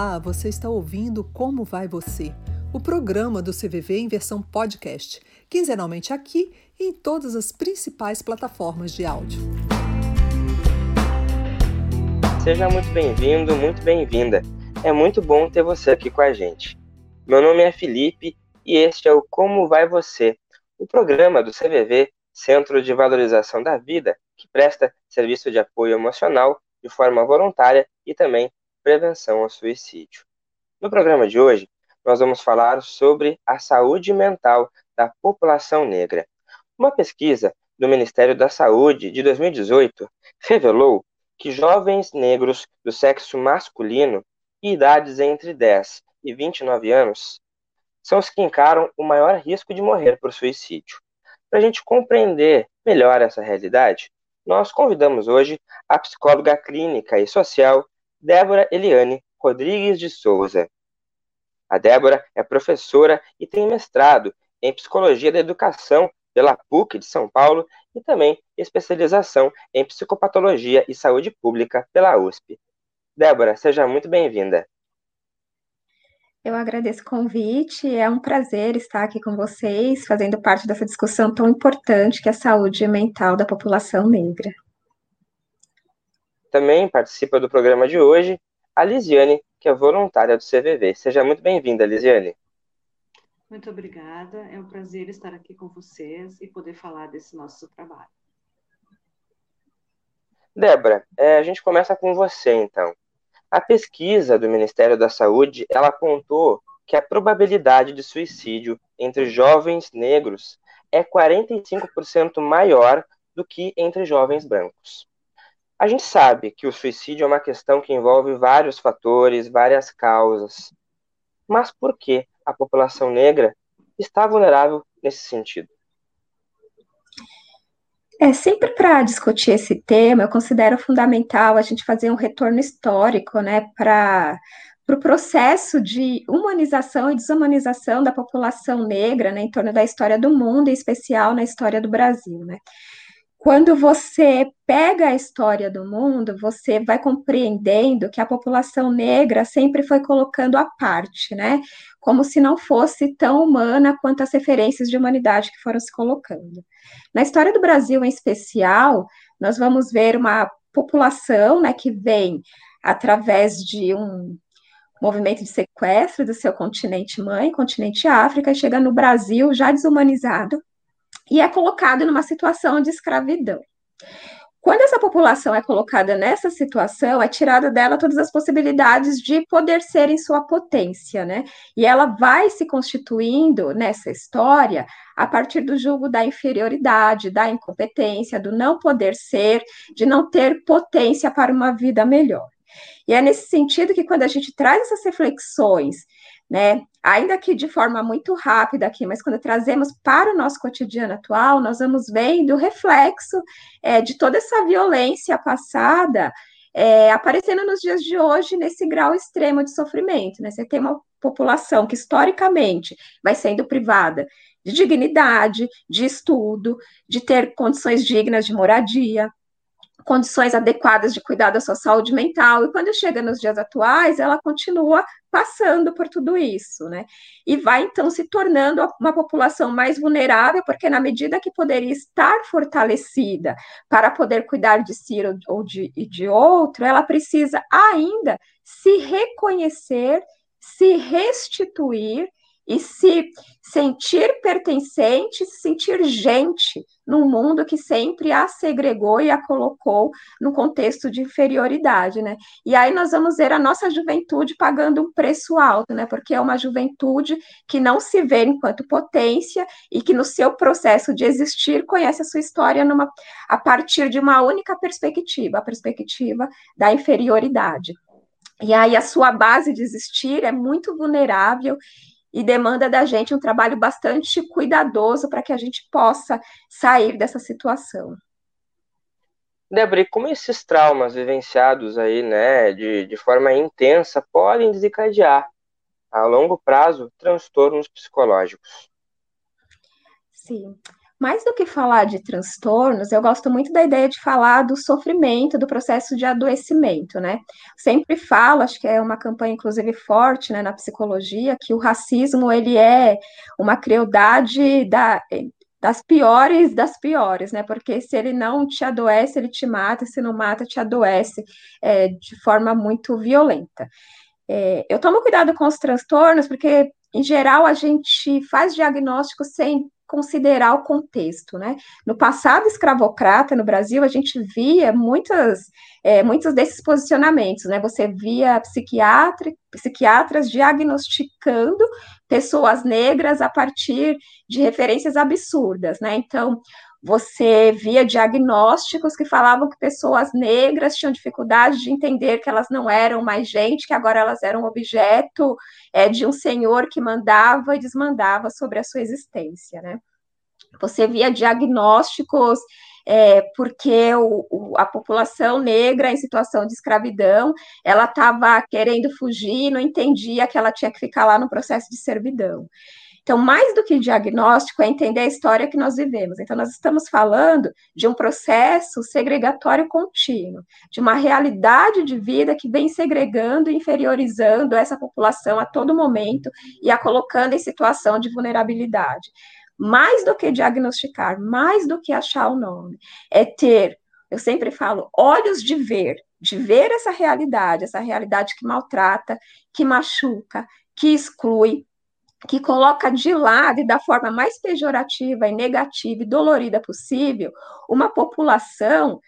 Olá, você está ouvindo Como Vai Você? O programa do CVV em versão podcast, quinzenalmente aqui e em todas as principais plataformas de áudio. Seja muito bem-vindo, muito bem-vinda. É muito bom ter você aqui com a gente. Meu nome é Felipe e este é o Como Vai Você, o programa do CVV, Centro de Valorização da Vida, que presta serviço de apoio emocional de forma voluntária e também prevenção ao suicídio. No programa de hoje, nós vamos falar sobre a saúde mental da população negra. Uma pesquisa do Ministério da Saúde de 2018 revelou que jovens negros do sexo masculino e idades entre 10 e 29 anos são os que encaram o maior risco de morrer por suicídio. Para a gente compreender melhor essa realidade, nós convidamos hoje a psicóloga clínica e social Débora Eliane Rodrigues de Souza. A Débora é professora e tem mestrado em Psicologia da Educação pela PUC de São Paulo e também especialização em Psicopatologia e Saúde Pública pela USP. Débora, seja muito bem-vinda. Eu agradeço o convite, é um prazer estar aqui com vocês, fazendo parte dessa discussão tão importante que é a saúde mental da população negra. Também participa do programa de hoje a Lisiane, que é voluntária do CVV. Seja muito bem-vinda, Lisiane. Muito obrigada. É um prazer estar aqui com vocês e poder falar desse nosso trabalho. Débora, é, a gente começa com você, então. A pesquisa do Ministério da Saúde, ela apontou que a probabilidade de suicídio entre jovens negros é 45% maior do que entre jovens brancos. A gente sabe que o suicídio é uma questão que envolve vários fatores, várias causas. Mas por que a população negra está vulnerável nesse sentido? É, sempre para discutir esse tema, eu considero fundamental a gente fazer um retorno histórico, né, para para o processo de humanização e desumanização da população negra né, em torno da história do mundo, em especial na história do Brasil. Né? Quando você pega a história do mundo, você vai compreendendo que a população negra sempre foi colocando à parte, né? Como se não fosse tão humana quanto as referências de humanidade que foram se colocando. Na história do Brasil, em especial, nós vamos ver uma população, né, que vem através de um movimento de sequestro do seu continente mãe, continente África, e chega no Brasil já desumanizado, e é colocado numa situação de escravidão. Quando essa população é colocada nessa situação, é tirada dela todas as possibilidades de poder ser em sua potência, né? E ela vai se constituindo nessa história a partir do julgo da inferioridade, da incompetência, do não poder ser, de não ter potência para uma vida melhor. E é nesse sentido que quando a gente traz essas reflexões né? Ainda que de forma muito rápida aqui, mas quando trazemos para o nosso cotidiano atual, nós vamos vendo o reflexo é, de toda essa violência passada é, aparecendo nos dias de hoje nesse grau extremo de sofrimento. Né? Você tem uma população que historicamente vai sendo privada de dignidade, de estudo, de ter condições dignas de moradia, condições adequadas de cuidar da sua saúde mental, e quando chega nos dias atuais, ela continua passando por tudo isso, né? E vai então se tornando uma população mais vulnerável, porque na medida que poderia estar fortalecida para poder cuidar de si ou de, de outro, ela precisa ainda se reconhecer, se restituir e se sentir pertencente, se sentir gente num mundo que sempre a segregou e a colocou no contexto de inferioridade, né? E aí nós vamos ver a nossa juventude pagando um preço alto, né? Porque é uma juventude que não se vê enquanto potência e que no seu processo de existir conhece a sua história numa, a partir de uma única perspectiva, a perspectiva da inferioridade. E aí a sua base de existir é muito vulnerável e demanda da gente um trabalho bastante cuidadoso para que a gente possa sair dessa situação. Débora, como esses traumas vivenciados aí, né, de, de forma intensa, podem desencadear, a longo prazo, transtornos psicológicos? Sim. Mais do que falar de transtornos, eu gosto muito da ideia de falar do sofrimento, do processo de adoecimento, né? Sempre falo, acho que é uma campanha inclusive forte, né, na psicologia, que o racismo ele é uma crueldade da das piores das piores, né? Porque se ele não te adoece, ele te mata, se não mata, te adoece é, de forma muito violenta. É, eu tomo cuidado com os transtornos, porque, em geral, a gente faz diagnóstico sem considerar o contexto, né? No passado escravocrata no Brasil, a gente via muitas, é, muitos desses posicionamentos, né? Você via psiquiatra, psiquiatras diagnosticando pessoas negras a partir de referências absurdas, né? Então, você via diagnósticos que falavam que pessoas negras tinham dificuldade de entender que elas não eram mais gente, que agora elas eram objeto é, de um senhor que mandava e desmandava sobre a sua existência, né? Você via diagnósticos é, porque o, o, a população negra em situação de escravidão, ela estava querendo fugir, não entendia que ela tinha que ficar lá no processo de servidão. Então, mais do que diagnóstico, é entender a história que nós vivemos. Então, nós estamos falando de um processo segregatório contínuo, de uma realidade de vida que vem segregando e inferiorizando essa população a todo momento e a colocando em situação de vulnerabilidade. Mais do que diagnosticar, mais do que achar o nome, é ter, eu sempre falo, olhos de ver, de ver essa realidade, essa realidade que maltrata, que machuca, que exclui, que coloca de lado e da forma mais pejorativa e negativa e dolorida possível uma população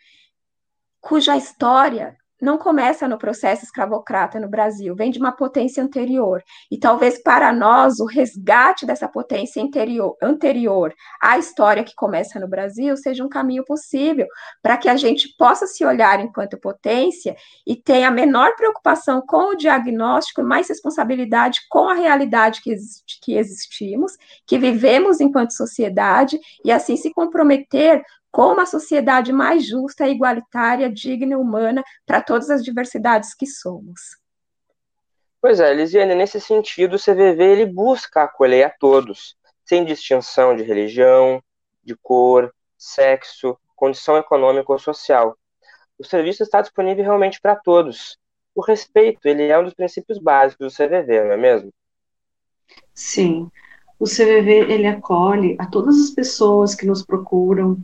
cuja história não começa no processo escravocrata no Brasil, vem de uma potência anterior. E talvez para nós o resgate dessa potência anterior, anterior à história que começa no Brasil seja um caminho possível para que a gente possa se olhar enquanto potência e tenha menor preocupação com o diagnóstico e mais responsabilidade com a realidade que, existe, que existimos, que vivemos enquanto sociedade e assim se comprometer com uma sociedade mais justa, igualitária, digna e humana para todas as diversidades que somos. Pois é, Lisiane, nesse sentido, o CVV ele busca acolher a todos, sem distinção de religião, de cor, sexo, condição econômica ou social. O serviço está disponível realmente para todos. O respeito, ele é um dos princípios básicos do CVV, não é mesmo? Sim. O CVV, ele acolhe a todas as pessoas que nos procuram,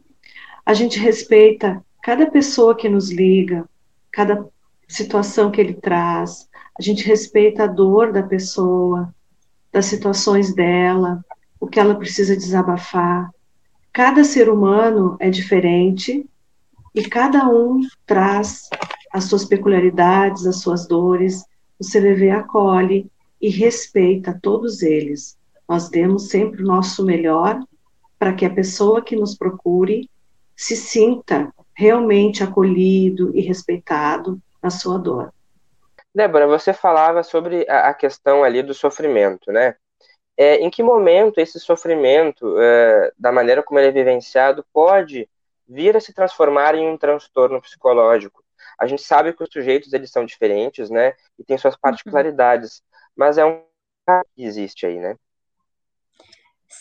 a gente respeita cada pessoa que nos liga, cada situação que ele traz, a gente respeita a dor da pessoa, das situações dela, o que ela precisa desabafar. Cada ser humano é diferente e cada um traz as suas peculiaridades, as suas dores. O CVV acolhe e respeita todos eles. Nós demos sempre o nosso melhor para que a pessoa que nos procure se sinta realmente acolhido e respeitado na sua dor. Débora, você falava sobre a, questão ali do sofrimento, né? É, em que momento esse sofrimento, é, da maneira como ele é vivenciado, pode vir a se transformar em um transtorno psicológico? A gente sabe que os sujeitos eles são diferentes, né? E têm suas uhum. particularidades, mas é um que existe aí, né?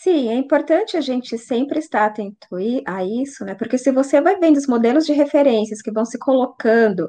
Sim, é importante a gente sempre estar atento a isso, né? Porque se você vai vendo os modelos de referências que vão se colocando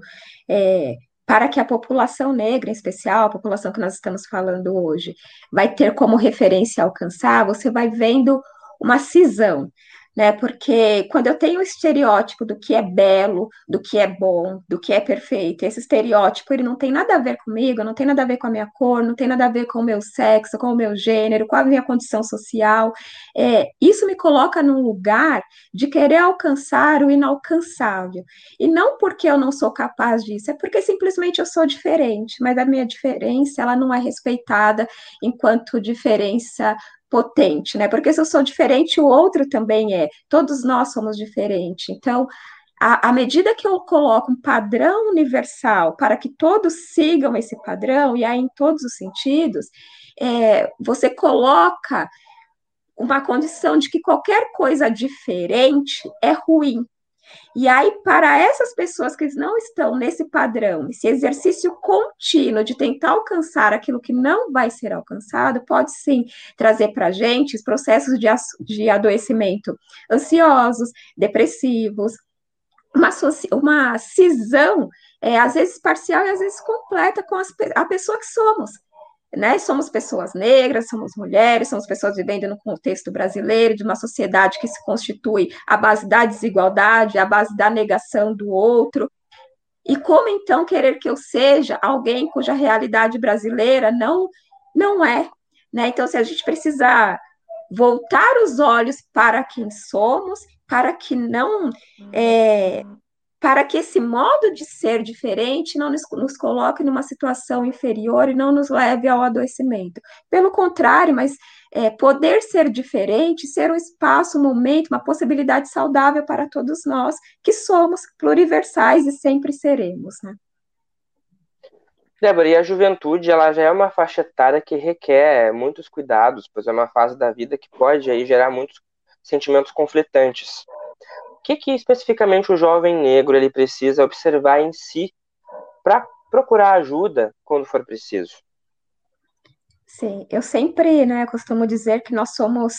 é, para que a população negra, em especial, a população que nós estamos falando hoje, vai ter como referência alcançar, você vai vendo uma cisão né? Porque quando eu tenho o estereótipo do que é belo, do que é bom, do que é perfeito, esse estereótipo ele não tem nada a ver comigo, não tem nada a ver com a minha cor, não tem nada a ver com o meu sexo, com o meu gênero, com a minha condição social. É, isso me coloca num lugar de querer alcançar o inalcançável. E não porque eu não sou capaz disso, é porque simplesmente eu sou diferente, mas a minha diferença ela não é respeitada enquanto diferença potente, né? Porque se eu sou diferente, o outro também é. Todos nós somos diferentes. Então, à medida que eu coloco um padrão universal para que todos sigam esse padrão, e aí em todos os sentidos, é, você coloca uma condição de que qualquer coisa diferente é ruim. E aí, para essas pessoas que não estão nesse padrão, esse exercício contínuo de tentar alcançar aquilo que não vai ser alcançado, pode sim trazer para a gente processos de, de adoecimento ansiosos, depressivos, uma, uma cisão, é, às vezes parcial e às vezes completa com as, a pessoa que somos né? Somos pessoas negras, somos mulheres, somos pessoas vivendo no contexto brasileiro, de uma sociedade que se constitui à base da desigualdade, à base da negação do outro. E como então querer que eu seja alguém cuja realidade brasileira não não é, né? Então se a gente precisar voltar os olhos para quem somos, para que não é, para que esse modo de ser diferente não nos, nos, coloque numa situação inferior e não nos leve ao adoecimento. Pelo contrário, mas é, poder ser diferente, ser um espaço, um momento, uma possibilidade saudável para todos nós, que somos pluriversais e sempre seremos, né? Débora, e a juventude, ela já é uma faixa etária que requer muitos cuidados, pois é uma fase da vida que pode aí gerar muitos sentimentos conflitantes que, que especificamente o jovem negro ele precisa observar em si para procurar ajuda quando for preciso? Sim, eu sempre, né, costumo dizer que nós somos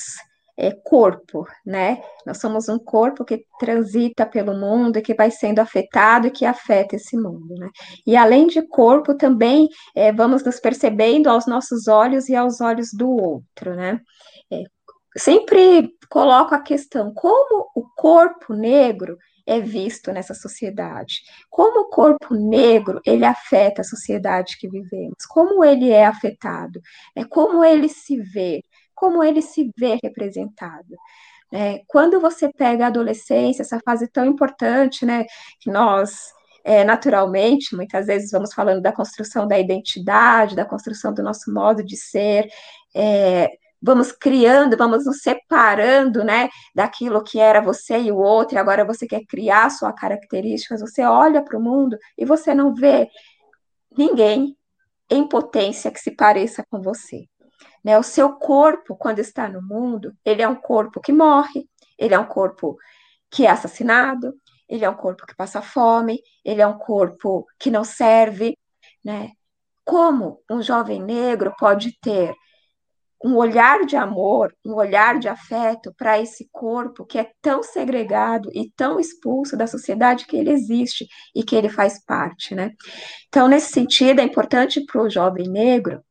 é, corpo, né? Nós somos um corpo que transita pelo mundo que vai sendo afetado e que afeta esse mundo, né? E além de corpo, também é, vamos nos percebendo aos nossos olhos e aos olhos do outro, né? É, sempre coloco a questão: como o corpo negro é visto nessa sociedade? Como o corpo negro ele afeta a sociedade que vivemos? Como ele é afetado? É como ele se vê? Como ele se vê representado? É, quando você pega a adolescência, essa fase tão importante, né, que nós é, naturalmente, muitas vezes vamos falando da construção da identidade, da construção do nosso modo de ser, é, vamos criando, vamos nos separando, né, daquilo que era você e o outro, e agora você quer criar sua características, você olha para o mundo e você não vê ninguém em potência que se pareça com você. Né? O seu corpo, quando está no mundo, ele é um corpo que morre, ele é um corpo que é assassinado, ele é um corpo que passa fome, ele é um corpo que não serve, né? Como um jovem negro pode ter um olhar de amor, um olhar de afeto para esse corpo que é tão segregado e tão expulso da sociedade que ele existe e que ele faz parte, né? Então, nesse sentido, é importante para o jovem negro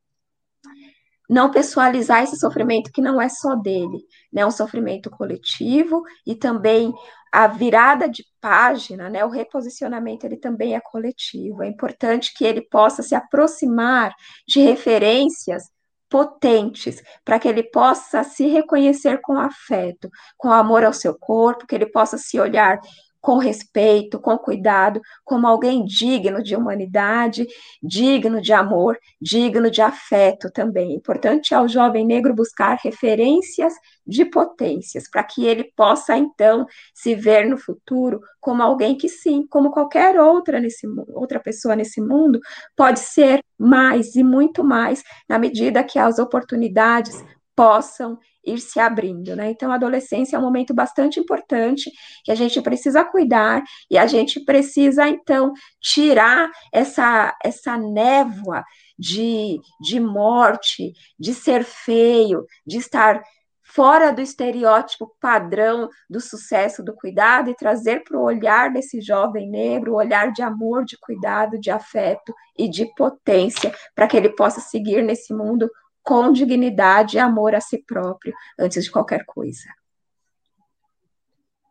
não pessoalizar esse sofrimento que não é só dele, né? Um sofrimento coletivo e também a virada de página, né? O reposicionamento ele também é coletivo. É importante que ele possa se aproximar de referências potentes para que ele possa se reconhecer com afeto, com amor ao seu corpo, que ele possa se olhar com respeito, com cuidado, como alguém digno de humanidade, digno de amor, digno de afeto também. Importante ao jovem negro buscar referências de potências, para que ele possa então se ver no futuro como alguém que sim, como qualquer outra nesse outra pessoa nesse mundo, pode ser mais e muito mais na medida que as oportunidades possam ir se abrindo, né? Então, a adolescência é um momento bastante importante que a gente precisa cuidar e a gente precisa, então, tirar essa, essa névoa de, de morte, de ser feio, de estar fora do estereótipo padrão do sucesso, do cuidado, e trazer para o olhar desse jovem negro o olhar de amor, de cuidado, de afeto e de potência, para que ele possa seguir nesse mundo com dignidade e amor a si próprio, antes de qualquer coisa.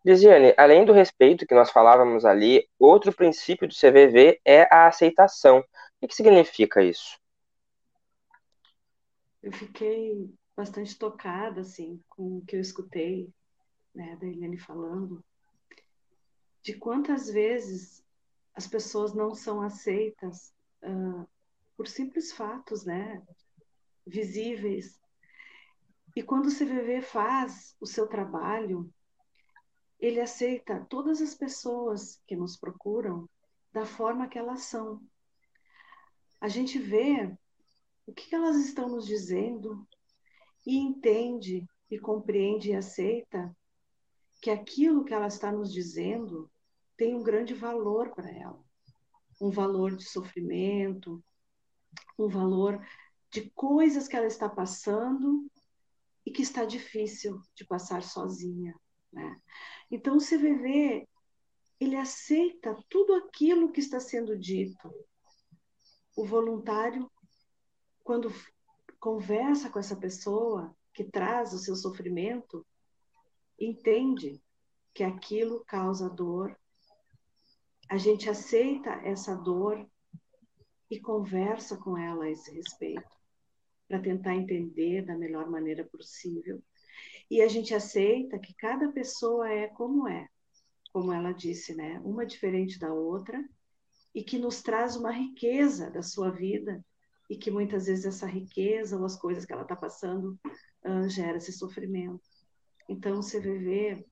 Lisiane, além do respeito que nós falávamos ali, outro princípio do CVV é a aceitação. O que significa isso? Eu fiquei bastante tocada, assim, com o que eu escutei, né, da Eliane falando, de quantas vezes as pessoas não são aceitas uh, por simples fatos, né, visíveis. E quando o CVV faz o seu trabalho, ele aceita todas as pessoas que nos procuram da forma que elas são. A gente vê o que elas estão nos dizendo e entende e compreende e aceita que aquilo que ela está nos dizendo tem um grande valor para ela. Um valor de sofrimento, um valor de coisas que ela está passando e que está difícil de passar sozinha. Né? Então, o CVV, ele aceita tudo aquilo que está sendo dito. O voluntário, quando conversa com essa pessoa que traz o seu sofrimento, entende que aquilo causa dor. A gente aceita essa dor e conversa com ela a esse respeito, para tentar entender da melhor maneira possível. E a gente aceita que cada pessoa é como é, como ela disse, né? Uma diferente da outra, e que nos traz uma riqueza da sua vida, e que muitas vezes essa riqueza ou as coisas que ela está passando uh, gera esse sofrimento. Então, o CVV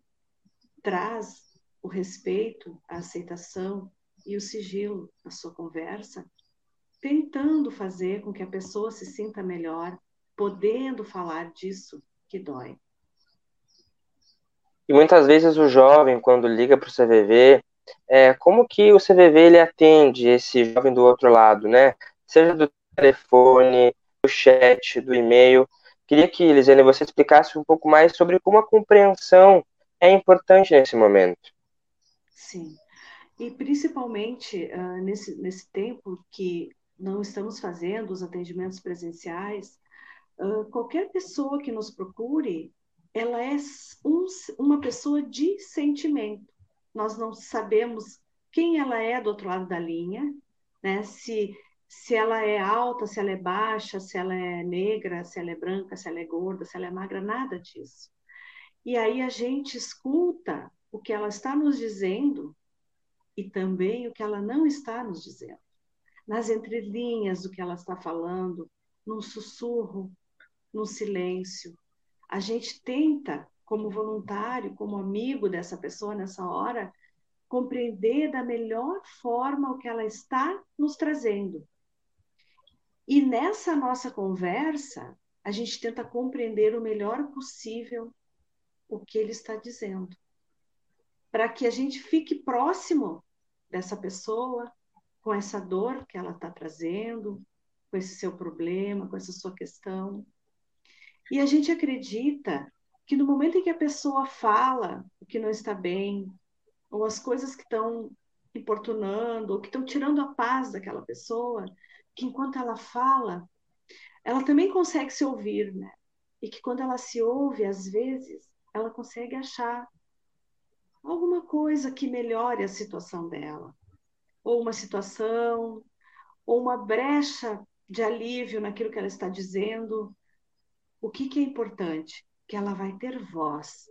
traz o respeito, a aceitação e o sigilo na sua conversa, tentando fazer com que a pessoa se sinta melhor, podendo falar disso que dói. E muitas vezes o jovem, quando liga para o CVV, é, como que o CVV ele atende esse jovem do outro lado, né? Seja do telefone, do chat, do e-mail. Queria que, Lisiane, você explicasse um pouco mais sobre como a compreensão é importante nesse momento. Sim. E principalmente uh, nesse, nesse tempo que não estamos fazendo os atendimentos presenciais, qualquer pessoa que nos procure, ela é um, uma pessoa de sentimento. Nós não sabemos quem ela é do outro lado da linha, né? Se se ela é alta, se ela é baixa, se ela é negra, se ela é branca, se ela é gorda, se ela é magra, nada disso. E aí a gente escuta o que ela está nos dizendo e também o que ela não está nos dizendo. Nas entrelinhas do que ela está falando, num sussurro, num silêncio. A gente tenta, como voluntário, como amigo dessa pessoa nessa hora, compreender da melhor forma o que ela está nos trazendo. E nessa nossa conversa, a gente tenta compreender o melhor possível o que ele está dizendo, para que a gente fique próximo dessa pessoa, com essa dor que ela está trazendo, com esse seu problema, com essa sua questão. E a gente acredita que no momento em que a pessoa fala o que não está bem, ou as coisas que estão importunando, ou que estão tirando a paz daquela pessoa, que enquanto ela fala, ela também consegue se ouvir, né? E que quando ela se ouve, às vezes, ela consegue achar alguma coisa que melhore a situação dela, ou uma situação, ou uma brecha de alívio naquilo que ela está dizendo. O que, que é importante? Que ela vai ter voz,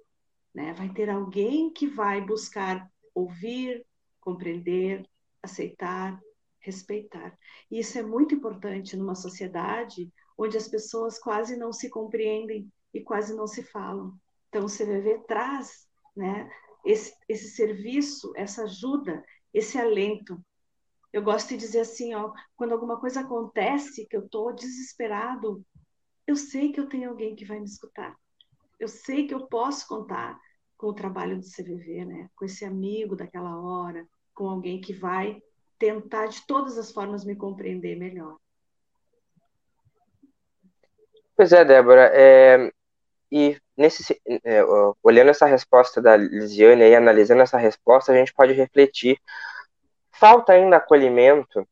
né? vai ter alguém que vai buscar ouvir, compreender, aceitar, respeitar. E isso é muito importante numa sociedade onde as pessoas quase não se compreendem e quase não se falam. Então, o CVV traz né, esse, esse serviço, essa ajuda, esse alento. Eu gosto de dizer assim, ó, quando alguma coisa acontece, que eu estou desesperado, eu sei que eu tenho alguém que vai me escutar. Eu sei que eu posso contar com o trabalho do CVV, né? com esse amigo daquela hora, com alguém que vai tentar de todas as formas me compreender melhor. Pois é, Débora. É, e nesse, é, olhando essa resposta da Lisiane e analisando essa resposta, a gente pode refletir. Falta ainda acolhimento,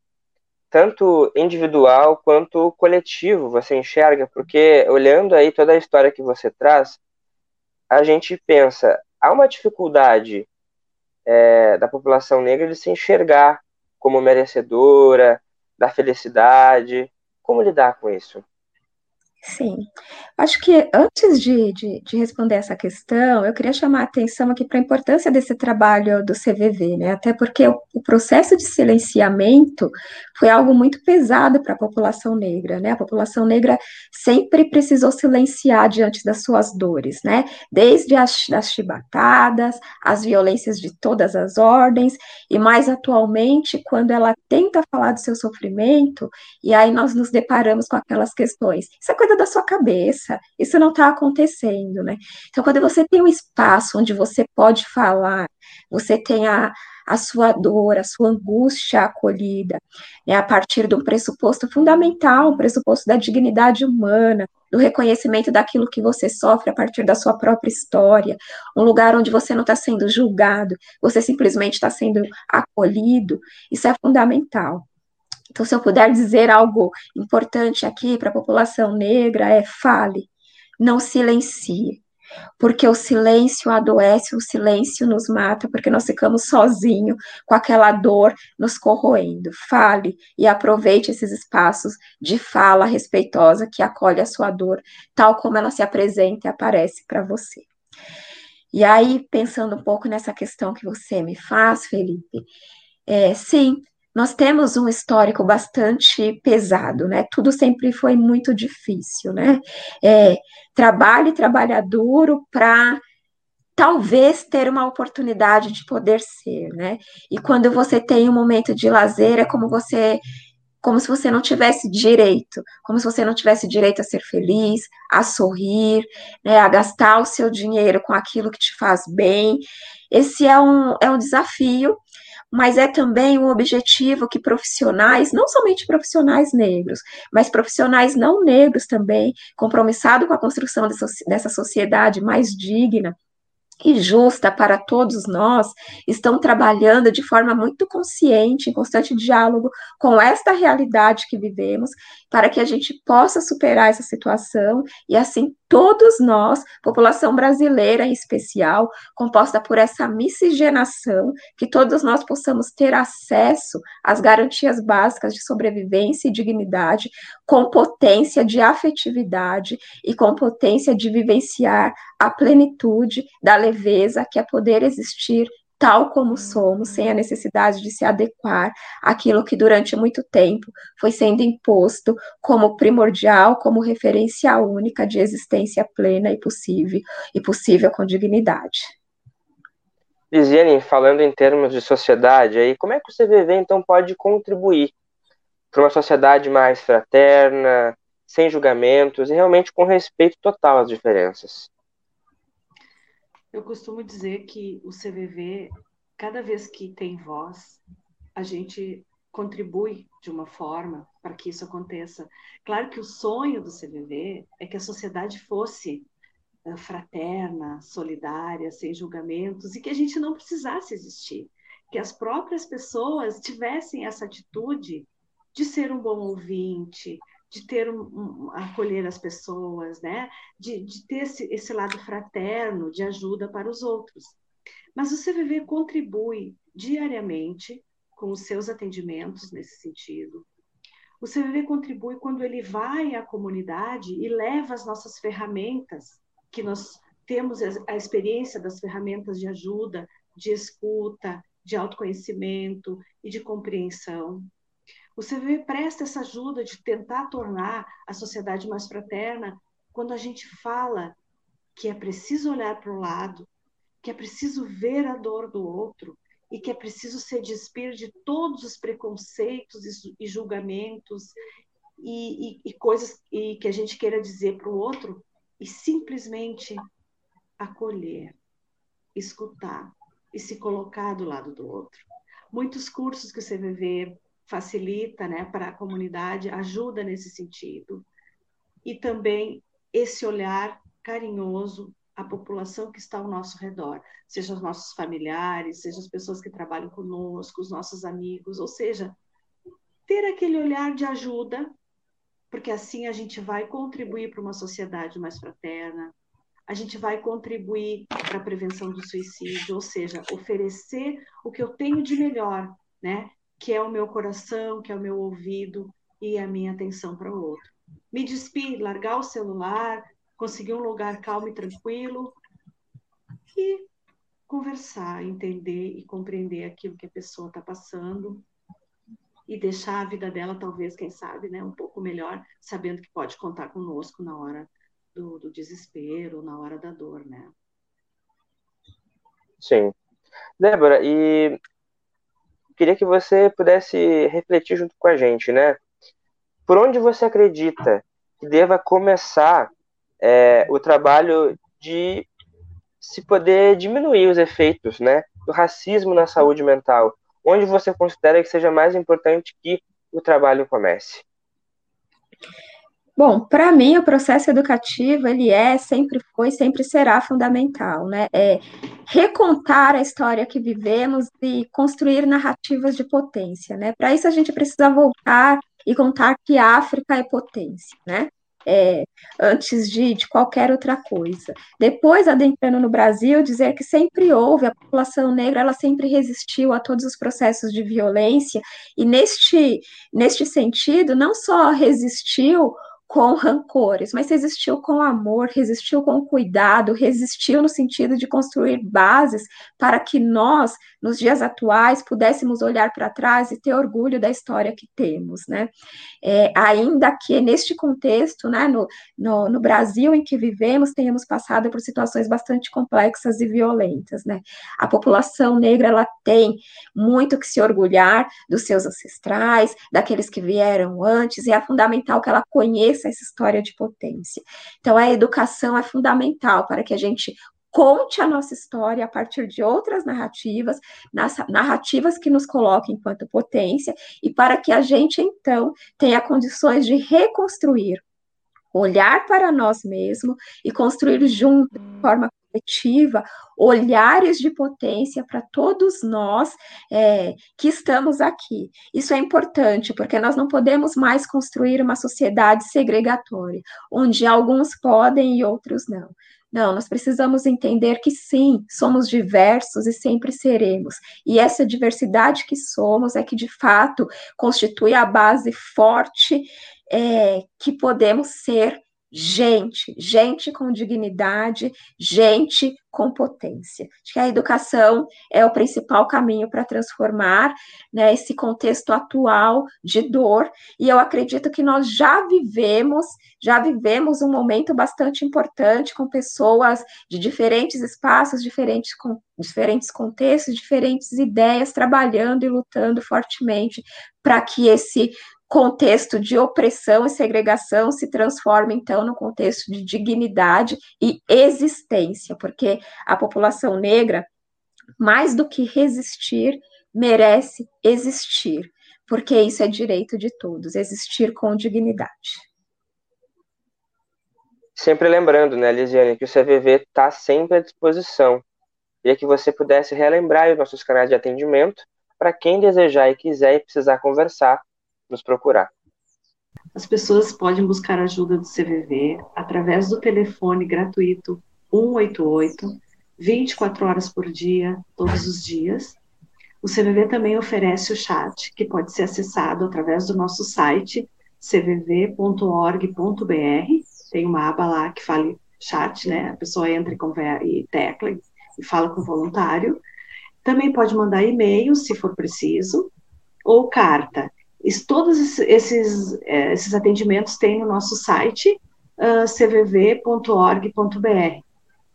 tanto individual quanto coletivo, você enxerga, porque olhando aí toda a história que você traz, a gente pensa, há uma dificuldade é, da população negra de se enxergar como merecedora da felicidade. Como lidar com isso? Sim, acho que antes de, de, de, responder essa questão, eu queria chamar a atenção aqui para a importância desse trabalho do CVV, né? Até porque o, o processo de silenciamento foi algo muito pesado para a população negra, né? A população negra sempre precisou silenciar diante das suas dores, né? Desde as, as chibatadas, as violências de todas as ordens, e mais atualmente, quando ela tenta falar do seu sofrimento, e aí nós nos deparamos com aquelas questões. Isso é coisa da sua cabeça, isso não está acontecendo, né? Então, quando você tem um espaço onde você pode falar, você tem a, a sua dor, a sua angústia acolhida, né, a partir de um pressuposto fundamental, um pressuposto da dignidade humana, do reconhecimento daquilo que você sofre a partir da sua própria história, um lugar onde você não está sendo julgado, você simplesmente está sendo acolhido, isso é fundamental. Então, se eu puder dizer algo importante aqui para a população negra, é fale, não silencie, porque o silêncio adoece, o silêncio nos mata, porque nós ficamos sozinhos com aquela dor nos corroendo. Fale e aproveite esses espaços de fala respeitosa que acolhe a sua dor, tal como ela se apresenta e aparece para você. E aí, pensando um pouco nessa questão que você me faz, Felipe, é, sim, nós temos um histórico bastante pesado, né? Tudo sempre foi muito difícil, né? É, trabalhe, trabalha duro para talvez ter uma oportunidade de poder ser, né? E quando você tem um momento de lazer, é como você como se você não tivesse direito, como se você não tivesse direito a ser feliz, a sorrir, né, a gastar o seu dinheiro com aquilo que te faz bem. Esse é um, é um desafio mas é também um objetivo que profissionais, não somente profissionais negros, mas profissionais não negros também, compromissados com a construção dessa sociedade mais digna, e justa para todos nós, estão trabalhando de forma muito consciente, em constante diálogo com esta realidade que vivemos, para que a gente possa superar essa situação e assim todos nós, população brasileira em especial, composta por essa miscigenação, que todos nós possamos ter acesso às garantias básicas de sobrevivência e dignidade, com potência de afetividade e com potência de vivenciar a plenitude da leveza que é poder existir tal como somos, sem a necessidade de se adequar àquilo que durante muito tempo foi sendo imposto como primordial, como referência única de existência plena e possível, e possível com dignidade. Lisiane, falando em termos de sociedade, aí como é que o CVV então pode contribuir para uma sociedade mais fraterna, sem julgamentos e realmente com respeito total às diferenças? Eu costumo dizer que o CVV, cada vez que tem voz, a gente contribui de uma forma para que isso aconteça. Claro que o sonho do CVV é que a sociedade fosse eh, fraterna, solidária, sem julgamentos e que a gente não precisasse existir, que as próprias pessoas tivessem essa atitude de ser um bom ouvinte, de ter um, um, acolher as pessoas, né? De, de ter esse, esse lado fraterno de ajuda para os outros. Mas o CVV contribui diariamente com os seus atendimentos nesse sentido. O CVV contribui quando ele vai à comunidade e leva as nossas ferramentas, que nós temos a experiência das ferramentas de ajuda, de escuta, de autoconhecimento e de compreensão. O CVV presta essa ajuda de tentar tornar a sociedade mais fraterna quando a gente fala que é preciso olhar para o lado, que é preciso ver a dor do outro e que é preciso se despir de todos os preconceitos e julgamentos e, e, e coisas e que a gente queira dizer para o outro e simplesmente acolher, escutar e se colocar do lado do outro. Muitos cursos que o CVV facilita né, para a comunidade, ajuda nesse sentido. E também esse olhar carinhoso à população que está ao nosso redor, seja os nossos familiares, seja as pessoas que trabalham conosco, os nossos amigos, ou seja, ter aquele olhar de ajuda, porque assim a gente vai contribuir para uma sociedade mais fraterna, a gente vai contribuir para a prevenção do suicídio, ou seja, oferecer o que eu tenho de melhor, né? Que é o meu coração, que é o meu ouvido e a minha atenção para o outro. Me despir, largar o celular, conseguir um lugar calmo e tranquilo e conversar, entender e compreender aquilo que a pessoa está passando e deixar a vida dela, talvez, quem sabe, né, um pouco melhor, sabendo que pode contar conosco na hora do, do desespero, na hora da dor, né? Sim. Débora, e queria que você pudesse refletir junto com a gente, né? Por onde você acredita que deva começar é, o trabalho de se poder diminuir os efeitos, né, do racismo na saúde mental? Onde você considera que seja mais importante que o trabalho comece? Bom, para mim o processo educativo ele é, sempre foi, sempre será fundamental, né? É recontar a história que vivemos e construir narrativas de potência, né? Para isso a gente precisa voltar e contar que a África é potência, né? É, antes de, de qualquer outra coisa. Depois, adentrando no Brasil, dizer que sempre houve, a população negra, ela sempre resistiu a todos os processos de violência, e neste, neste sentido, não só resistiu com rancores, mas resistiu com amor, resistiu com cuidado, resistiu no sentido de construir bases para que nós, nos dias atuais, pudéssemos olhar para trás e ter orgulho da história que temos, né? É, ainda que neste contexto, né, no, no, no, Brasil em que vivemos, tenhamos passado por situações bastante complexas e violentas, né? A população negra, ela tem muito que se orgulhar dos seus ancestrais, daqueles que vieram antes, e é fundamental que ela conheça essa história de potência. Então, a educação é fundamental para que a gente conte a nossa história a partir de outras narrativas, narrativas que nos coloquem enquanto potência, e para que a gente, então, tenha condições de reconstruir, olhar para nós mesmos e construir junto, de forma coletiva, olhares de potência para todos nós é, que estamos aqui. Isso é importante, porque nós não podemos mais construir uma sociedade segregatória, onde alguns podem e outros não. Não, nós precisamos entender que sim, somos diversos e sempre seremos. E essa diversidade que somos é que, de fato, constitui a base forte é, que podemos ser gente, gente com dignidade, gente com potência. Acho que a educação é o principal caminho para transformar né, esse contexto atual de dor, e eu acredito que nós já vivemos, já vivemos um momento bastante importante com pessoas de diferentes espaços, diferentes, com, diferentes contextos, diferentes ideias, trabalhando e lutando fortemente para que esse contexto de opressão e segregação se transforma, então, no contexto de dignidade e existência, porque a população negra, mais do que resistir, merece existir, porque isso é direito de todos, existir com dignidade. Sempre lembrando, né, Lisiane, que o CVV está sempre à disposição. Queria que você pudesse relembrar os nossos canais de atendimento para quem desejar e quiser e precisar conversar nos procurar. As pessoas podem buscar ajuda do CVV através do telefone gratuito 188, 24 horas por dia, todos os dias. O CVV também oferece o chat, que pode ser acessado através do nosso site cvv.org.br. Tem uma aba lá que fala chat, né? A pessoa entra e tecla e fala com o voluntário. Também pode mandar e-mail, se for preciso, ou carta todos esses, é, esses atendimentos tem no nosso site, uh, cvv.org.br.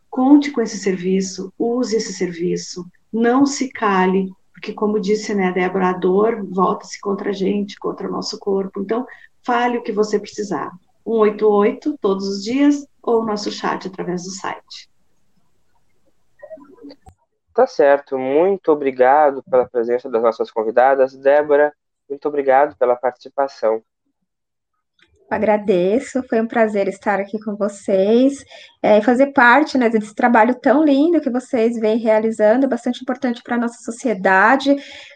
Conte com esse serviço, use esse serviço, não se cale, porque, como disse né, Débora, a dor volta-se contra a gente, contra o nosso corpo. Então, fale o que você precisar. 188 todos os dias ou nosso chat através do site. Tá certo. Muito obrigado pela presença das nossas convidadas. Débora, muito obrigado pela participação. Agradeço, foi um prazer estar aqui com vocês é, e fazer parte né, desse trabalho tão lindo que vocês vêm realizando, é bastante importante para a nossa sociedade,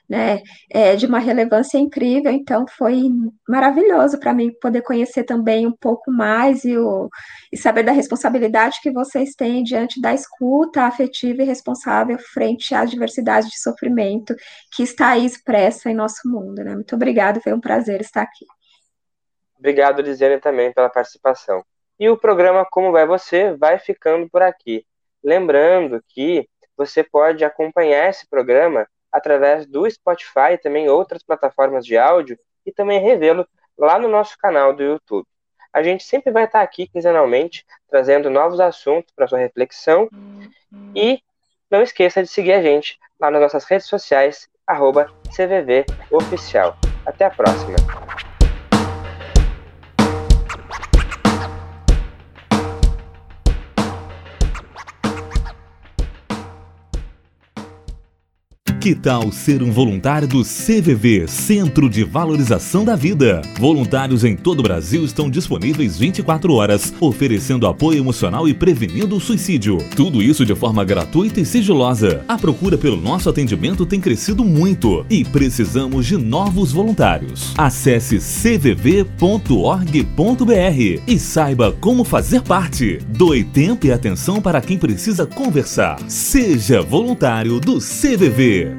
né, é, de uma relevância incrível, então foi maravilhoso para mim poder conhecer também um pouco mais e, o, e saber da responsabilidade que vocês têm diante da escuta afetiva e responsável frente à diversidade de sofrimento que está aí expressa em nosso mundo. Né? Muito obrigada, foi um prazer estar aqui. Obrigado, Lisiane, também pela participação. E o programa Como Vai Você vai ficando por aqui. Lembrando que você pode acompanhar esse programa através do Spotify e também outras plataformas de áudio e também revê-lo lá no nosso canal do YouTube. A gente sempre vai estar aqui quinzenalmente trazendo novos assuntos para sua reflexão e não esqueça de seguir a gente lá nas nossas redes sociais, arroba CVV Oficial. Até a próxima! Que tal ser um voluntário do CVV, Centro de Valorização da Vida? Voluntários em todo o Brasil estão disponíveis 24 horas, oferecendo apoio emocional e prevenindo o suicídio. Tudo isso de forma gratuita e sigilosa. A procura pelo nosso atendimento tem crescido muito e precisamos de novos voluntários. Acesse cvv.org.br e saiba como fazer parte. Doe tempo e atenção para quem precisa conversar. Seja voluntário do CVV.